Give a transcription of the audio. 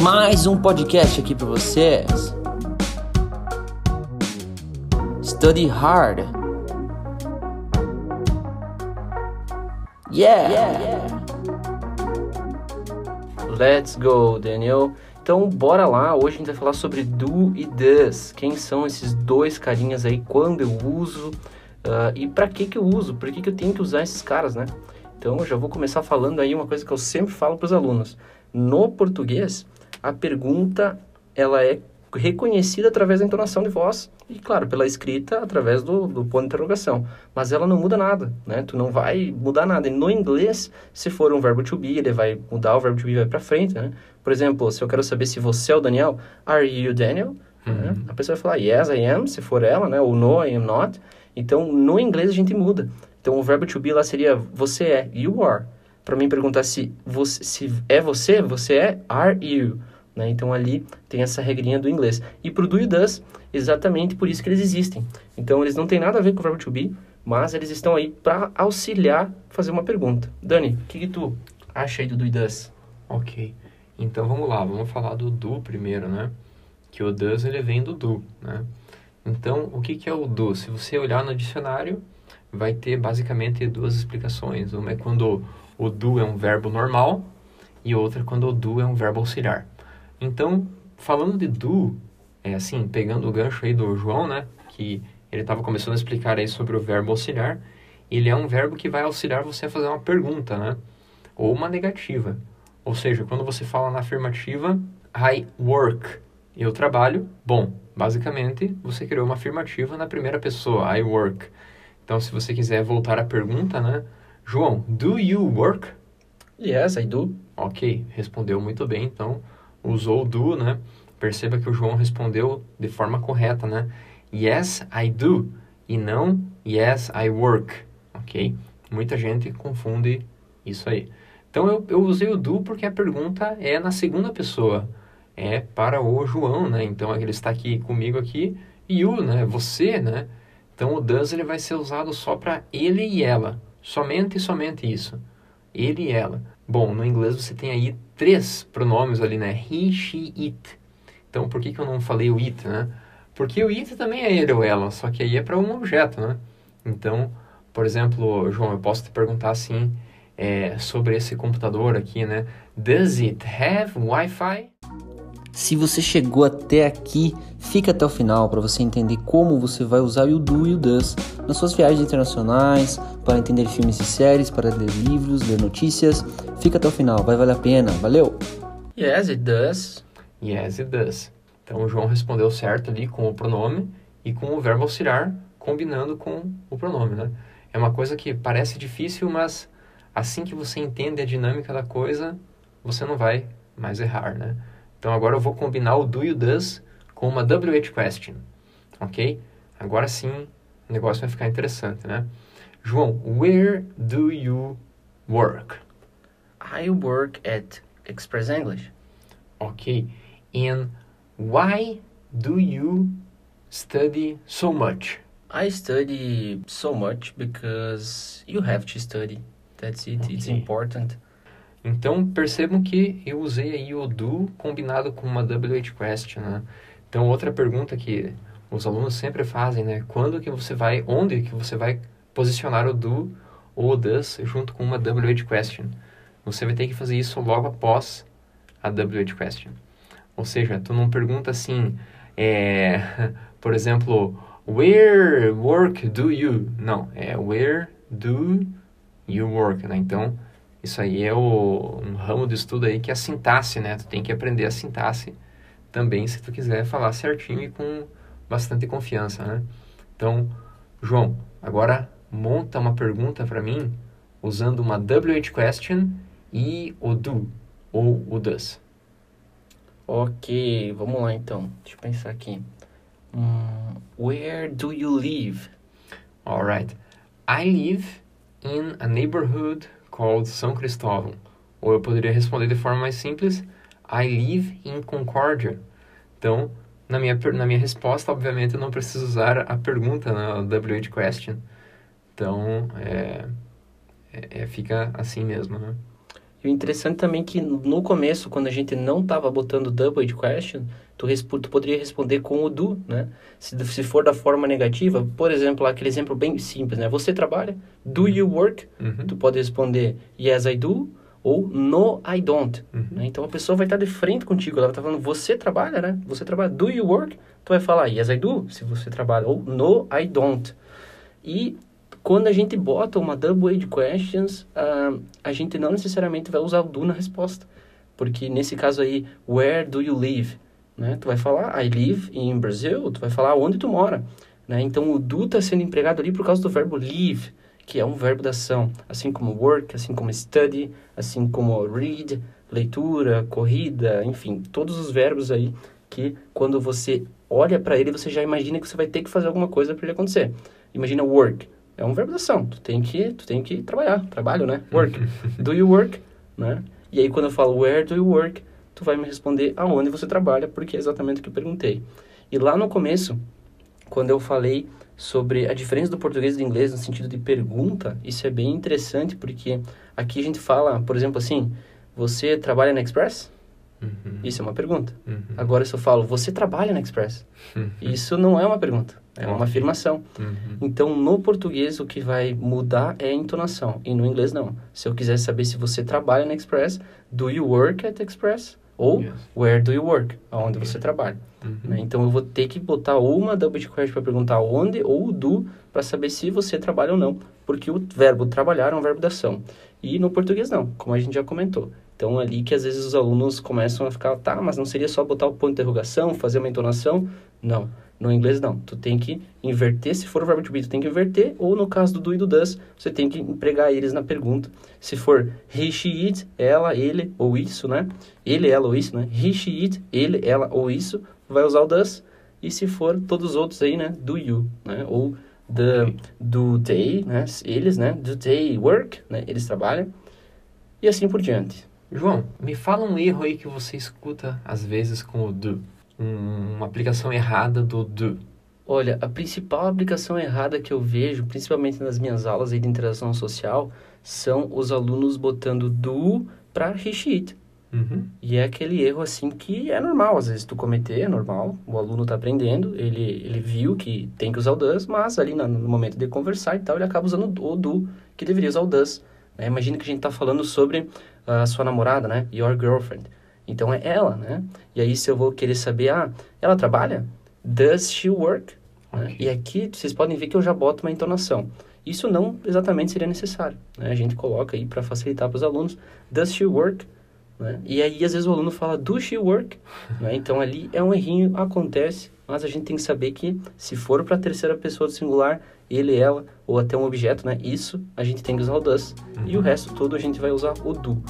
mais um podcast aqui para vocês. Study hard. Yeah. Let's go, Daniel. Então, bora lá. Hoje a gente vai falar sobre do e does. Quem são esses dois carinhas aí? Quando eu uso? Uh, e para que que eu uso? Por que que eu tenho que usar esses caras, né? Então, eu já vou começar falando aí uma coisa que eu sempre falo para os alunos. No português, a pergunta ela é reconhecida através da entonação de voz e, claro, pela escrita através do, do ponto de interrogação. Mas ela não muda nada, né? Tu não vai mudar nada. E no inglês, se for um verbo to be, ele vai mudar o verbo to be vai para frente, né? Por exemplo, se eu quero saber se você é o Daniel, are you Daniel? Uhum. Né? A pessoa vai falar yes, I am, se for ela, né? Ou no, I am not. Então, no inglês a gente muda. Então, o verbo to be lá seria você é, you are. Para mim perguntar se, você, se é você, você é, are you. Né? Então ali tem essa regrinha do inglês. E para o do e does, exatamente por isso que eles existem. Então eles não têm nada a ver com o verbo to be, mas eles estão aí para auxiliar fazer uma pergunta. Dani, o que, que, tu acha aí do do e does? Ok, então vamos lá, vamos falar do do primeiro, né? Que o does ele vem do do, né? Então, o que, que é o do? Se você olhar no dicionário, vai ter basicamente duas explicações. Uma é quando o do é um verbo normal e outra quando o do é um verbo auxiliar. Então, falando de do, é assim, pegando o gancho aí do João, né, que ele estava começando a explicar aí sobre o verbo auxiliar, ele é um verbo que vai auxiliar você a fazer uma pergunta, né, ou uma negativa. Ou seja, quando você fala na afirmativa, I work, eu trabalho, bom, basicamente você criou uma afirmativa na primeira pessoa, I work. Então, se você quiser voltar à pergunta, né, João, do you work? Yes, I do. Ok, respondeu muito bem, então usou do, né? Perceba que o João respondeu de forma correta, né? Yes, I do. E não yes, I work. Ok? Muita gente confunde isso aí. Então eu, eu usei o do porque a pergunta é na segunda pessoa. É para o João, né? Então ele está aqui comigo aqui. O, né? Você, né? Então o does ele vai ser usado só para ele e ela. Somente e somente isso. Ele e ela. Bom, no inglês você tem aí três pronomes ali, né? He, she, it. Então, por que, que eu não falei o it, né? Porque o it também é ele ou ela, só que aí é para um objeto, né? Então, por exemplo, João, eu posso te perguntar assim é, sobre esse computador aqui, né? Does it have Wi-Fi? Se você chegou até aqui, fica até o final para você entender como você vai usar o do e o does nas suas viagens internacionais, para entender filmes e séries, para ler livros, ler notícias. Fica até o final, vai valer a pena. Valeu! Yes, it does. Yes, it does. Então o João respondeu certo ali com o pronome e com o verbo auxiliar combinando com o pronome, né? É uma coisa que parece difícil, mas assim que você entende a dinâmica da coisa, você não vai mais errar, né? Então agora eu vou combinar o do e o does com uma WH question, ok? Agora sim o negócio vai ficar interessante, né? João, where do you work? I work at Express English. Ok. And why do you study so much? I study so much because you have to study. That's it. Okay. It's important. Então, percebam que eu usei aí o do combinado com uma WH question, né? Então, outra pergunta que os alunos sempre fazem, né? Quando que você vai, onde que você vai posicionar o do ou o does junto com uma WH question? Você vai ter que fazer isso logo após a WH question. Ou seja, tu não pergunta assim, é, por exemplo, where work do you? Não, é where do you work, né? Então, isso aí é o, um ramo de estudo aí que é a sintaxe, né? Tu tem que aprender a sintaxe também se tu quiser falar certinho e com bastante confiança, né? Então, João, agora monta uma pergunta para mim usando uma WH question e o do ou o does. Ok, vamos lá então. Deixa eu pensar aqui. Um, where do you live? Alright. I live in a neighborhood called São Cristóvão. Ou eu poderia responder de forma mais simples, I live in Concordia. Então, na minha, na minha resposta, obviamente, eu não preciso usar a pergunta, né, WH question. Então, é, é, é, fica assim mesmo, né? E o interessante também é que no começo, quando a gente não estava botando double question, tu, tu poderia responder com o do, né? Se, se for da forma negativa, por exemplo, aquele exemplo bem simples, né? Você trabalha? Do you work? Uhum. Tu pode responder yes, I do ou no, I don't. Uhum. Né? Então a pessoa vai estar de frente contigo, ela vai estar falando você trabalha, né? Você trabalha, do you work? Tu vai falar yes, I do, se você trabalha, ou no, I don't. E quando a gente bota uma double age questions, uh, a gente não necessariamente vai usar o do na resposta. Porque nesse caso aí, where do you live? Né? Tu vai falar I live in Brazil, tu vai falar onde tu mora. Né? Então o do está sendo empregado ali por causa do verbo live, que é um verbo da ação, assim como work, assim como study, assim como read, leitura, corrida, enfim, todos os verbos aí que quando você olha para ele, você já imagina que você vai ter que fazer alguma coisa para ele acontecer. Imagina work, é um verbo da ação, tu tem que, tu tem que trabalhar, trabalho, né? Work. do you work, né? E aí quando eu falo where do you work, tu vai me responder aonde você trabalha, porque é exatamente o que eu perguntei. E lá no começo, quando eu falei sobre a diferença do português e do inglês no sentido de pergunta, isso é bem interessante porque aqui a gente fala, por exemplo, assim, você trabalha na Express? Uhum. Isso é uma pergunta. Uhum. Agora, se eu falo, você trabalha na Express? Uhum. Isso não é uma pergunta, é uma afirmação. Uhum. Então, no português, o que vai mudar é a entonação, e no inglês, não. Se eu quiser saber se você trabalha na Express, do you work at Express? Ou Yes. where do you work? Aonde você trabalha. Uhum. Né? Então, eu vou ter que botar uma double question para perguntar onde, ou do, para saber se você trabalha ou não. Porque o verbo trabalhar é um verbo da ação. E no português, não, como a gente já comentou. Então, ali que às vezes os alunos começam a ficar, tá, mas não seria só botar o ponto de interrogação, fazer uma entonação? Não. No inglês, não. Tu tem que inverter, se for o verbo to be, tu tem que inverter, ou no caso do do e do does, você tem que empregar eles na pergunta. Se for he, she, it, ela, ele, ou isso, né? Ele, ela, ou isso, né? He, she, it, ele, ela, ou isso, vai usar o does. E se for todos os outros aí, né? Do you, né? Ou the, do they, né? Eles, né? Do they work, né? Eles trabalham. E assim por diante. João, me fala um erro aí que você escuta às vezes com o do. Um- uma aplicação errada do do. Olha, a principal aplicação errada que eu vejo, principalmente nas minhas aulas aí de interação social, são os alunos botando do para he, she. Uhum. E é aquele erro assim que é normal, às vezes tu cometer, é normal. O aluno tá aprendendo, ele, ele viu que tem que usar o does, mas ali na- no momento de conversar e tal, ele acaba usando o do, que deveria usar o does. né? Imagina que a gente tá falando sobre a sua namorada, né? Your girlfriend. Então é ela, né? E aí se eu vou querer saber, ah, ela trabalha? Does she work? Né? Ok. E aqui vocês podem ver que eu já boto uma entonação. Isso não exatamente seria necessário. Né? A gente coloca aí para facilitar para os alunos. Does she work? Né? E aí, às vezes, o aluno fala, do she work? né? Então, ali é um errinho, acontece, mas a gente tem que saber que, se for para a terceira pessoa do singular, ele, ela, ou até um objeto, né? Isso, a gente tem que usar o does. E o resto todo a gente vai usar o do.